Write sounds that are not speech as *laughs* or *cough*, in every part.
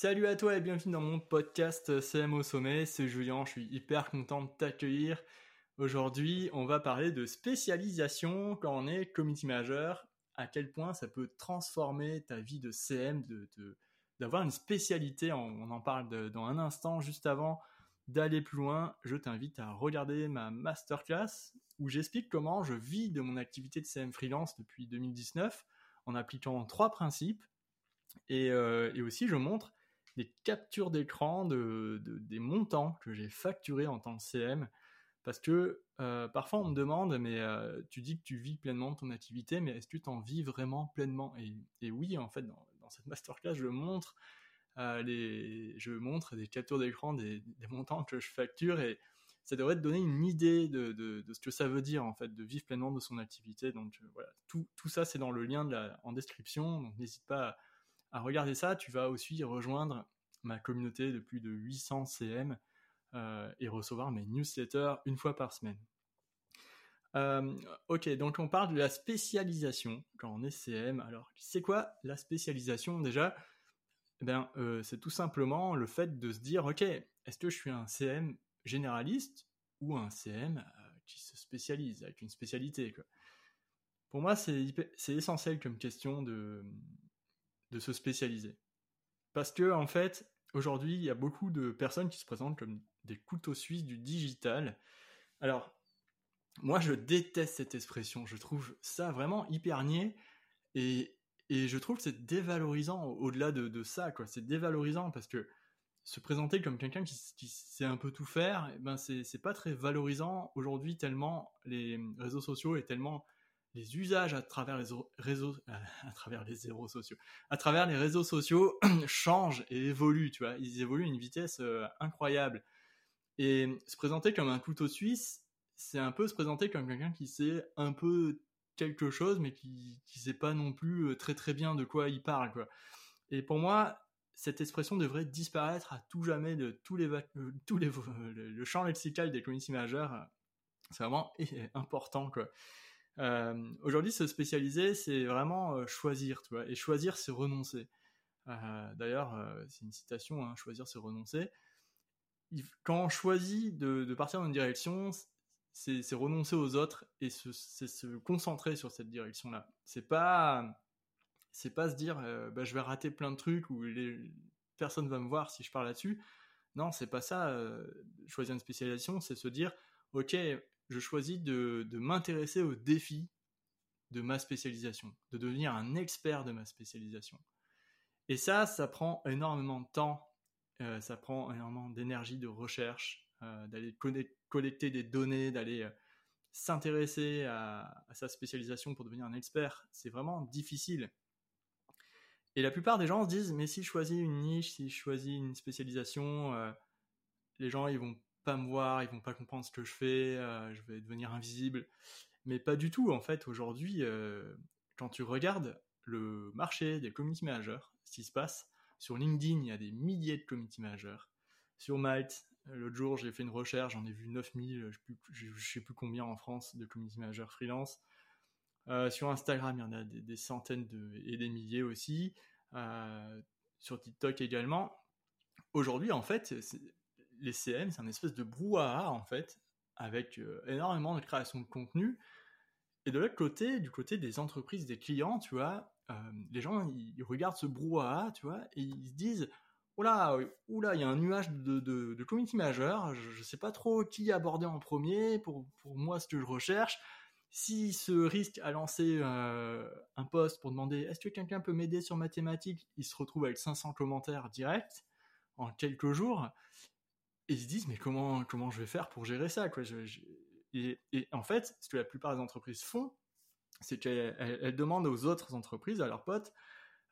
Salut à toi et bienvenue dans mon podcast CM au sommet. C'est Julien, je suis hyper content de t'accueillir. Aujourd'hui, on va parler de spécialisation quand on est community manager, à quel point ça peut transformer ta vie de CM, d'avoir une spécialité. On, en parle dans un instant, juste avant d'aller plus loin. Je t'invite à regarder ma masterclass où j'explique comment je vis de mon activité de CM freelance depuis 2019 en appliquant trois principes. Et, euh, et aussi, je montre des captures d'écran de, des montants que j'ai facturés en tant que CM. Parce que euh, parfois on me demande, mais euh, tu dis que tu vis pleinement ton activité, mais est-ce que tu en vis vraiment pleinement? Et, oui, en fait, dans, cette masterclass, je montre, euh, les, je montre des captures d'écran des, montants que je facture et ça devrait te donner une idée de, de, ce que ça veut dire, en fait, de vivre pleinement de son activité. Donc voilà, tout, tout ça, c'est dans le lien en description, donc n'hésite pas à à regarder ça, tu vas aussi rejoindre ma communauté de plus de 800 CM euh, et recevoir mes newsletters une fois par semaine. Euh, ok, donc on parle de la spécialisation quand on est CM. Alors, c'est quoi la spécialisation déjà? Eh euh, C'est tout simplement le fait de se dire, ok, est-ce que je suis un CM généraliste ou un CM qui se spécialise avec une spécialité Pour moi, c'est essentiel comme question de se spécialiser. Parce que, en fait, aujourd'hui, il y a beaucoup de personnes qui se présentent comme des couteaux suisses du digital. Alors, moi, je déteste cette expression. Je trouve ça vraiment hyper niais. Et, je trouve que c'est dévalorisant au-delà de, ça, quoi. C'est dévalorisant parce que se présenter comme quelqu'un qui, qui, sait un peu tout faire, eh ben c'est pas très valorisant aujourd'hui tellement les réseaux sociaux et tellement les usages à travers les réseaux, à travers les réseaux sociaux, à travers les réseaux sociaux *clears throat* changent et évoluent, tu vois. Ils évoluent à une vitesse euh, incroyable. Et se présenter comme un couteau suisse, c'est un peu se présenter comme quelqu'un qui sait un peu quelque chose, mais qui, qui sait pas non plus euh, très très bien de quoi il parle. Et pour moi, cette expression devrait disparaître à tout jamais de tous les, euh, tous les, le champ lexical des community managers. C'est vraiment important, quoi. Euh, aujourd'hui, se spécialiser, c'est vraiment euh, choisir, tu vois. Et choisir, c'est renoncer. Euh, d'ailleurs, c'est une citation, hein, choisir, c'est renoncer. Quand on choisit de, partir dans une direction, c'est renoncer aux autres et se concentrer sur cette direction-là. C'est pas, c'est pas se dire, bah, je vais rater plein de trucs ou les, personne va me voir si je parle là-dessus. Non, c'est pas ça. choisir une spécialisation, c'est se dire, ok, je choisis de, m'intéresser aux défis de ma spécialisation, de devenir un expert de ma spécialisation. Et ça, ça prend énormément de temps, euh, ça prend énormément d'énergie de recherche, euh, d'aller collecter des données, d'aller euh, s'intéresser à, sa spécialisation pour devenir un expert. C'est vraiment difficile. Et la plupart des gens se disent, mais si je choisis une niche, si je choisis une spécialisation, les gens ils vont pas me voir, ils vont pas comprendre ce que je fais, euh, je vais devenir invisible. Mais pas du tout, en fait, aujourd'hui, euh, quand tu regardes le marché des community managers, ce qui se passe, sur LinkedIn, il y a des milliers de community managers. Sur Malte, l'autre jour, j'ai fait une recherche, j'en ai vu 9000, je ne sais plus combien en France de community managers freelance. Euh, sur Instagram, il y en a des, centaines de, et des milliers aussi. sur TikTok également. Aujourd'hui, en fait, les CM, c'est un espèce de brouhaha en fait, avec euh, énormément de création de contenu. Et de l'autre côté, du côté des entreprises, des clients, tu vois, euh, les gens ils, regardent ce brouhaha, tu vois, et ils se disent Oula, oula, il y a un nuage de, de, de majeur, je ne sais pas trop qui aborder en premier pour, pour moi ce que je recherche. S'il se risque à lancer euh, un post pour demander est-ce que quelqu'un peut m'aider sur mathématiques, il se retrouve avec 500 commentaires directs en quelques jours et ils se disent mais comment comment je vais faire pour gérer ça quoi? Et, en fait ce que la plupart des entreprises font c'est qu'elles demandent aux autres entreprises à leurs potes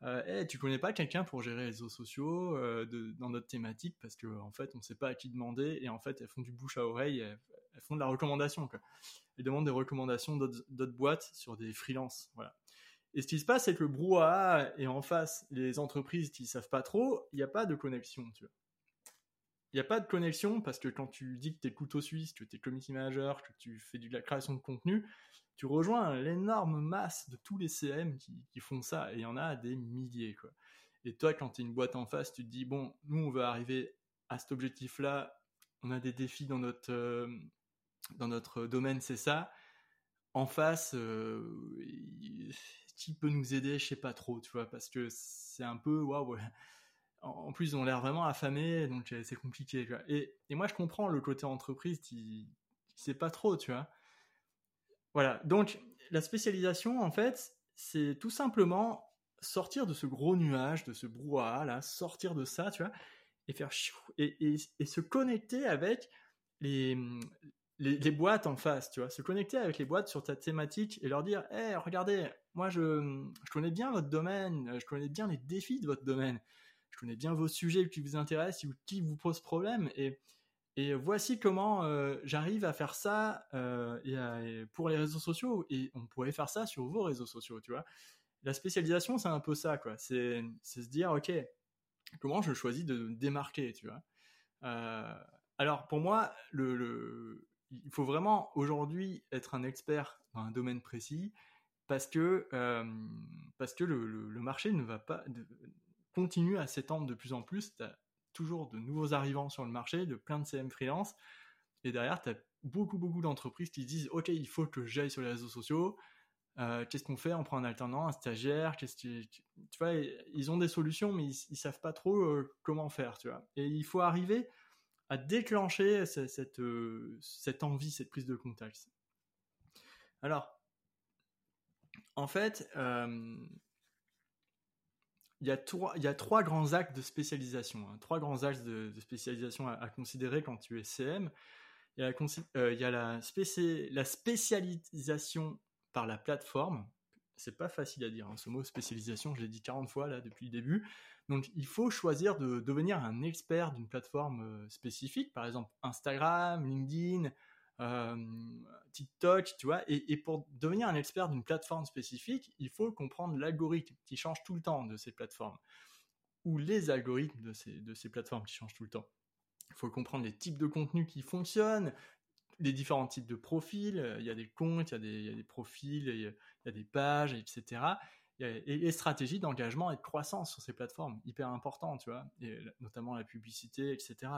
euh, tu connais pas quelqu'un pour gérer les réseaux sociaux euh, dans notre thématique? Parce que en fait on sait pas à qui demander et en fait elles font du bouche à oreille elles, font de la recommandation elles demandent des recommandations d'autres boîtes sur des freelances voilà. Et ce qui se passe c'est que le brouhaha et en face. Les entreprises qui savent pas trop il n'y a pas de connexion n'y a pas de connexion parce que quand tu dis que tu es couteau suisse, que tu es community manager, que tu fais de la création de contenu, tu rejoins l'énorme masse de tous les CM qui, font ça et il y en a des milliers quoi. Et toi, quand tu es une boîte en face, tu te dis, bon, nous, on veut arriver à cet objectif-là, on a des défis dans notre, euh, dans notre domaine, c'est ça. En face, euh, qui peut nous aider? Je sais pas trop, tu vois, parce que c'est un peu, waouh, en plus, ils ont l'air vraiment affamés, donc c'est compliqué. Et, moi, je comprends le côté entreprise qui, qui sait pas trop, tu vois. Voilà. Donc, la spécialisation, en fait, c'est tout simplement sortir de ce gros nuage, de ce brouhaha, sortir de ça, tu vois, et faire et, se connecter avec les, boîtes en face, tu vois, se connecter avec les boîtes sur ta thématique et leur dire, hé, regardez, moi, je connais bien votre domaine, je connais bien les défis de votre domaine je connais bien vos sujets qui vous intéressent ou qui vous posent problème et, et voici comment euh, j'arrive à faire ça euh, pour les réseaux sociaux et on pourrait faire ça sur vos réseaux sociaux, tu vois. La spécialisation, c'est un peu ça, quoi. C'est se dire, ok, comment je choisis de me démarquer, tu vois. Euh, alors pour moi, le, il faut vraiment aujourd'hui être un expert dans un domaine précis parce que parce que le, marché ne va pas continue à s'étendre de plus en plus. Tu as toujours de nouveaux arrivants sur le marché, de plein de CM freelance. Et derrière, tu as beaucoup, beaucoup d'entreprises qui disent Ok, il faut que j'aille sur les réseaux sociaux. Euh, qu'est-ce qu'on fait? On prend un alternant, un stagiaire. Qu'est-ce tu vois, ils ont des solutions, mais ils, ne savent pas trop euh, comment faire, tu vois. Et il faut arriver à déclencher euh, cette envie, cette prise de contact. Alors, en fait, il y, a trois, il y a trois grands actes de spécialisation, hein. trois grands axes de, spécialisation à, considérer quand tu es CM. Il y a la, euh, la spécialisation par la plateforme. C'est pas facile à dire, hein, ce mot spécialisation, je l'ai dit 40 fois là depuis le début. Donc il faut choisir de devenir un expert d'une plateforme euh, spécifique, par exemple Instagram, LinkedIn, euh, TikTok, tu vois. Et, pour devenir un expert d'une plateforme spécifique, il faut comprendre l'algorithme qui change tout le temps de ces plateformes, ou les algorithmes de ces, de ces plateformes qui changent tout le temps. Il faut comprendre les types de contenus qui fonctionnent, les différents types de profils. Il y a des comptes, il y a des, des profils, il y a, des pages, etc. Et les stratégies d'engagement et de croissance sur ces plateformes, hyper important, tu vois, et notamment la publicité, etc.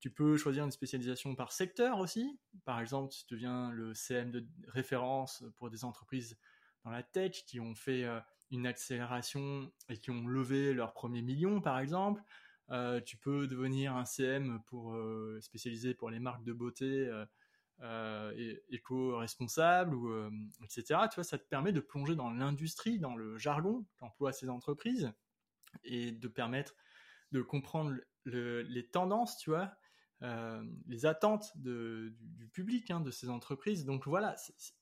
Tu peux choisir une spécialisation par secteur aussi. Par exemple, si tu deviens le CM de référence pour des entreprises dans la tech qui ont fait euh, une accélération et qui ont levé leur premier million, par exemple. Euh, tu peux devenir un CM pour euh, spécialisé pour les marques de beauté et éco-responsables, etc. Tu vois, ça te permet de plonger dans l'industrie, dans le jargon qu'emploient ces entreprises et de permettre de comprendre les tendances, tu vois, euh, les attentes du, public hein, de ces entreprises. Donc voilà,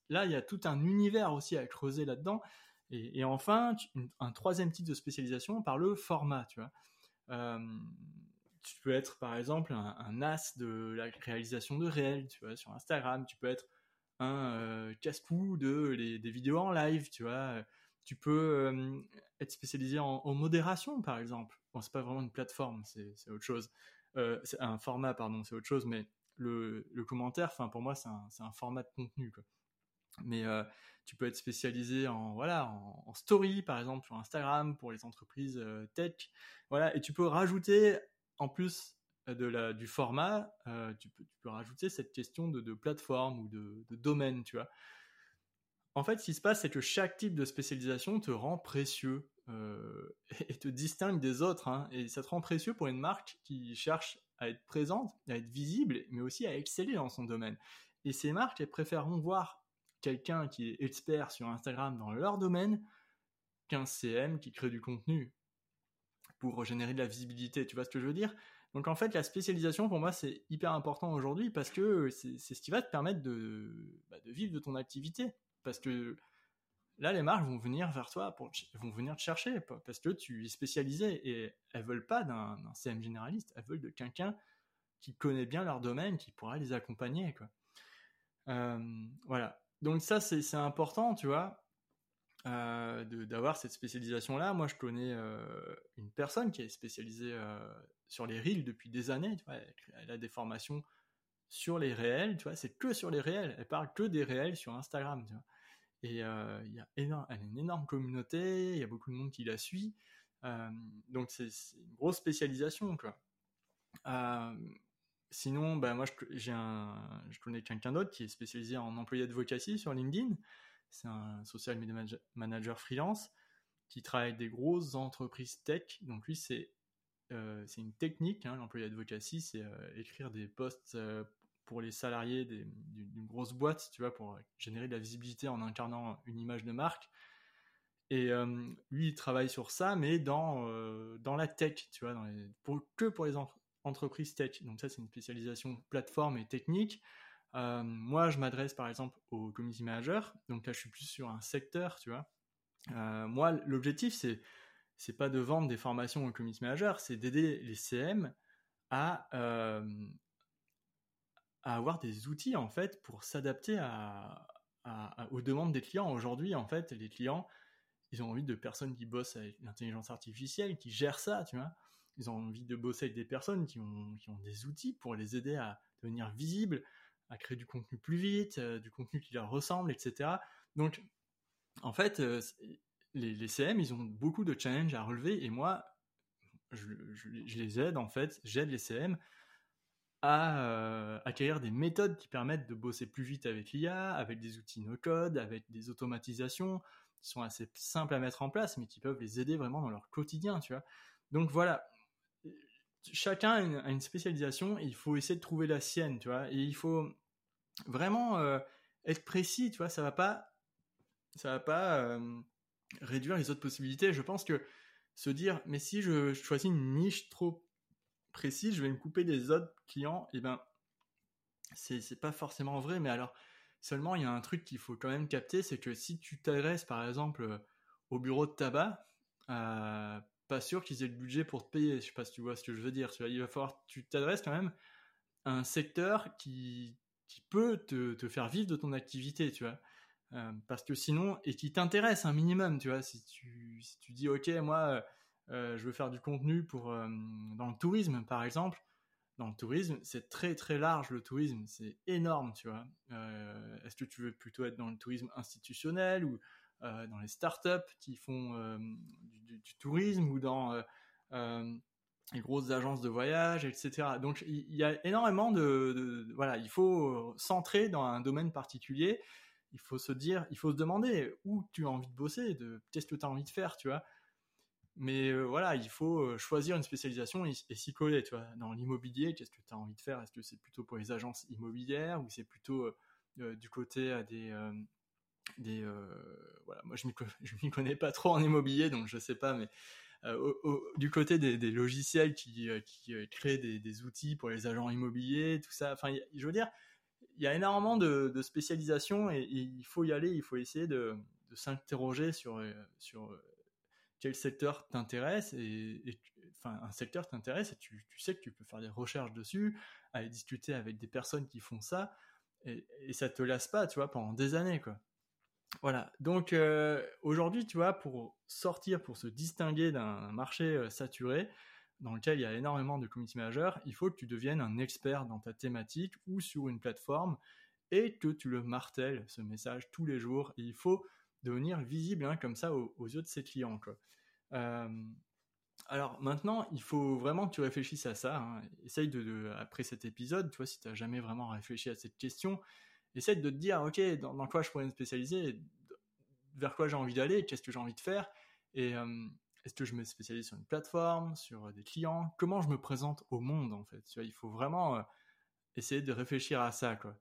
là il y a tout un univers aussi à creuser là-dedans. Et, enfin, un troisième type de spécialisation par le format, tu vois. Euh, tu peux être par exemple un, as de la réalisation de réels, tu vois, sur Instagram. Tu peux être un euh, casse-cou de des vidéos en live, tu vois. Tu peux être spécialisé en, en, modération, par exemple. Bon, c'est pas vraiment une plateforme, c'est autre chose. Euh, un format, pardon, c'est autre chose, mais le, commentaire, enfin pour moi, c'est un, format de contenu. Mais euh, tu peux être spécialisé en voilà en, story, par exemple sur Instagram pour les entreprises euh, tech, voilà, et tu peux rajouter en plus de la, du format, tu, peux, tu, peux, rajouter cette question de, plateforme ou de, de domaine, tu vois. En fait, ce qui se passe, c'est que chaque type de spécialisation te rend précieux euh, *laughs* et te distingue des autres. Hein. et ça te rend précieux pour une marque qui cherche à être présente, à être visible, mais aussi à exceller dans son domaine. Et ces marques, elles préféreront voir quelqu'un qui est expert sur Instagram dans leur domaine qu'un CM qui crée du contenu pour générer de la visibilité. Tu vois ce que je veux dire? Donc en fait, la spécialisation pour moi c'est hyper important aujourd'hui parce que c'est ce qui va te permettre de, bah, de vivre de ton activité parce que là, les marques vont venir vers toi, vont venir te chercher parce que tu es spécialisé et elles veulent pas d'un CM généraliste, elles veulent de quelqu'un qui connaît bien leur domaine, qui pourra les accompagner. Euh, voilà. Donc ça, c'est important, tu vois, euh, d'avoir cette spécialisation-là. Moi, je connais euh, une personne qui est spécialisée sur les reels depuis des années. Tu vois, elle, a des formations sur les réels, tu vois, c'est que sur les réels. Elle parle que des réels sur Instagram, tu vois. Et euh, il y a elle a une énorme communauté, il y a beaucoup de monde qui la suit. donc c'est une grosse spécialisation, quoi. sinon, bah, moi, je, un, je connais quelqu'un d'autre qui est spécialisé en employé advocacy sur LinkedIn. C'est un social media manager freelance qui travaille avec des grosses entreprises tech. Donc lui, c'est euh, c'est une technique, hein, l'employé advocacy, c'est euh, écrire des posts euh, pour les salariés d'une grosse boîte, tu vois, pour générer de la visibilité en incarnant une image de marque. Et lui, il travaille sur ça, mais dans, dans la tech, tu vois, pour, que pour les entreprises tech. Donc ça, c'est une spécialisation plateforme et technique. moi, je m'adresse par exemple aux community managers. Donc là, je suis plus sur un secteur, tu vois. moi, l'objectif, c'est c'est pas de vendre des formations aux community managers, c'est d'aider les CM à, euh, avoir des outils en fait pour s'adapter aux demandes des clients. Aujourd'hui, en fait, les clients, ils ont envie de personnes qui bossent avec l'intelligence artificielle, qui gèrent ça, tu vois. Ils ont envie de bosser avec des personnes qui ont, qui ont des outils pour les aider à devenir visibles, à créer du contenu plus vite, euh, du contenu qui leur ressemble, etc. Donc, en fait, euh, les, CM, ils ont beaucoup de challenges à relever et moi, je, les aide en fait, j'aide les CM à euh, acquérir des méthodes qui permettent de bosser plus vite avec l'IA, avec des outils no-code, avec des automatisations qui sont assez simples à mettre en place, mais qui peuvent les aider vraiment dans leur quotidien, tu vois. Donc voilà, chacun a une, spécialisation il faut essayer de trouver la sienne, tu vois. Et il faut vraiment euh, être précis, tu vois. Ça va pas, ça va pas euh, réduire les autres possibilités. Je pense que se dire, mais si je, choisis une niche trop précise, je vais me couper des autres clients, et eh ben, c'est pas forcément vrai, mais alors, seulement, il y a un truc qu'il faut quand même capter, c'est que si tu t'adresses, par exemple, au bureau de tabac, euh, pas sûr qu'ils aient le budget pour te payer. Je sais pas si tu vois ce que je veux dire. Il va falloir, tu t'adresses quand même à un secteur qui, qui peut te, te, faire vivre de ton activité, tu vois. Euh, parce que sinon, et qui t'intéresse un minimum, tu vois, si tu, si tu dis, ok, moi, euh, je veux faire du contenu pour euh, dans le tourisme, par exemple. Dans le tourisme, c'est très très large le tourisme, c'est énorme, tu vois. Est-ce que tu veux plutôt être dans le tourisme institutionnel ou dans les startups qui font du, tourisme ou dans les grosses agences de voyage, etc. Donc il y, a énormément de, de, voilà, il faut centrer dans un domaine particulier il faut se dire, il faut se demander où tu as envie de bosser, de qu'est-ce que tu as envie de faire, tu vois. Mais euh, voilà, il faut euh, choisir une spécialisation et, s'y coller, tu vois. Dans l'immobilier, qu'est-ce que tu as envie de faire? Est-ce que c'est plutôt pour les agences immobilières ou c'est plutôt euh, du côté à des des voilà, moi je ne *laughs* m'y connais pas trop en immobilier, donc je sais pas, mais du côté des, logiciels qui, qui créent des, des, outils pour les agents immobiliers, tout ça. Enfin, je veux dire, il y a énormément de, de spécialisation et, il faut y aller, il faut essayer de, s'interroger sur, sur quel secteur t'intéresse et, enfin un secteur t'intéresse et tu, sais que tu peux faire des recherches dessus, aller discuter avec des personnes qui font ça et, et ça te lasse pas, tu vois, pendant des années quoi. Voilà. Donc euh, aujourd'hui, tu vois, pour sortir, pour se distinguer d'un marché saturé, dans lequel il y a énormément de community managers, il faut que tu deviennes un expert dans ta thématique ou sur une plateforme et que tu le martèles, ce message, tous les jours. il faut devenir visible hein, comme ça aux, yeux de ses clients. Euh, alors maintenant, il faut vraiment que tu réfléchisses à ça. Hein. Essaye de, après cet épisode, tu vois, si tu n'as jamais vraiment réfléchi à cette question, essaye de te dire, ok, dans, quoi je pourrais me spécialiser, vers quoi j'ai envie d'aller, qu'est-ce que j'ai envie de faire. Et, euh, est-ce que je me spécialise sur une plateforme, sur euh, des clients? Comment je me présente au monde en fait? Il faut vraiment essayer de réfléchir à ça. Quoi.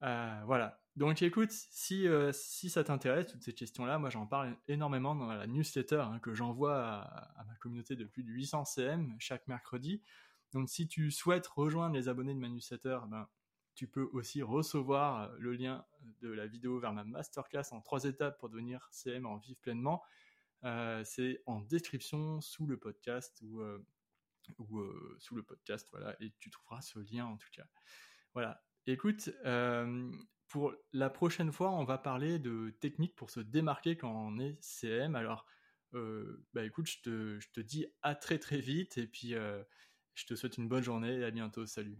Voilà. Donc écoute, si, si ça t'intéresse, toutes ces questions-là, moi j'en parle énormément dans la newsletter hein, que j'envoie à, ma communauté de plus de 800 CM chaque mercredi. Donc si tu souhaites rejoindre les abonnés de ma newsletter, ben, tu peux aussi recevoir le lien de la vidéo vers ma masterclass en trois étapes pour devenir CM en vivre pleinement. Euh, c'est en description sous le podcast ou, euh, ou euh, sous le podcast, voilà, et tu trouveras ce lien en tout cas. Voilà. Écoute, pour la prochaine fois, on va parler de techniques pour se démarquer quand on est CM. Alors, bah écoute, je te, je te, dis à très très vite et puis je te souhaite une bonne journée et à bientôt. Salut.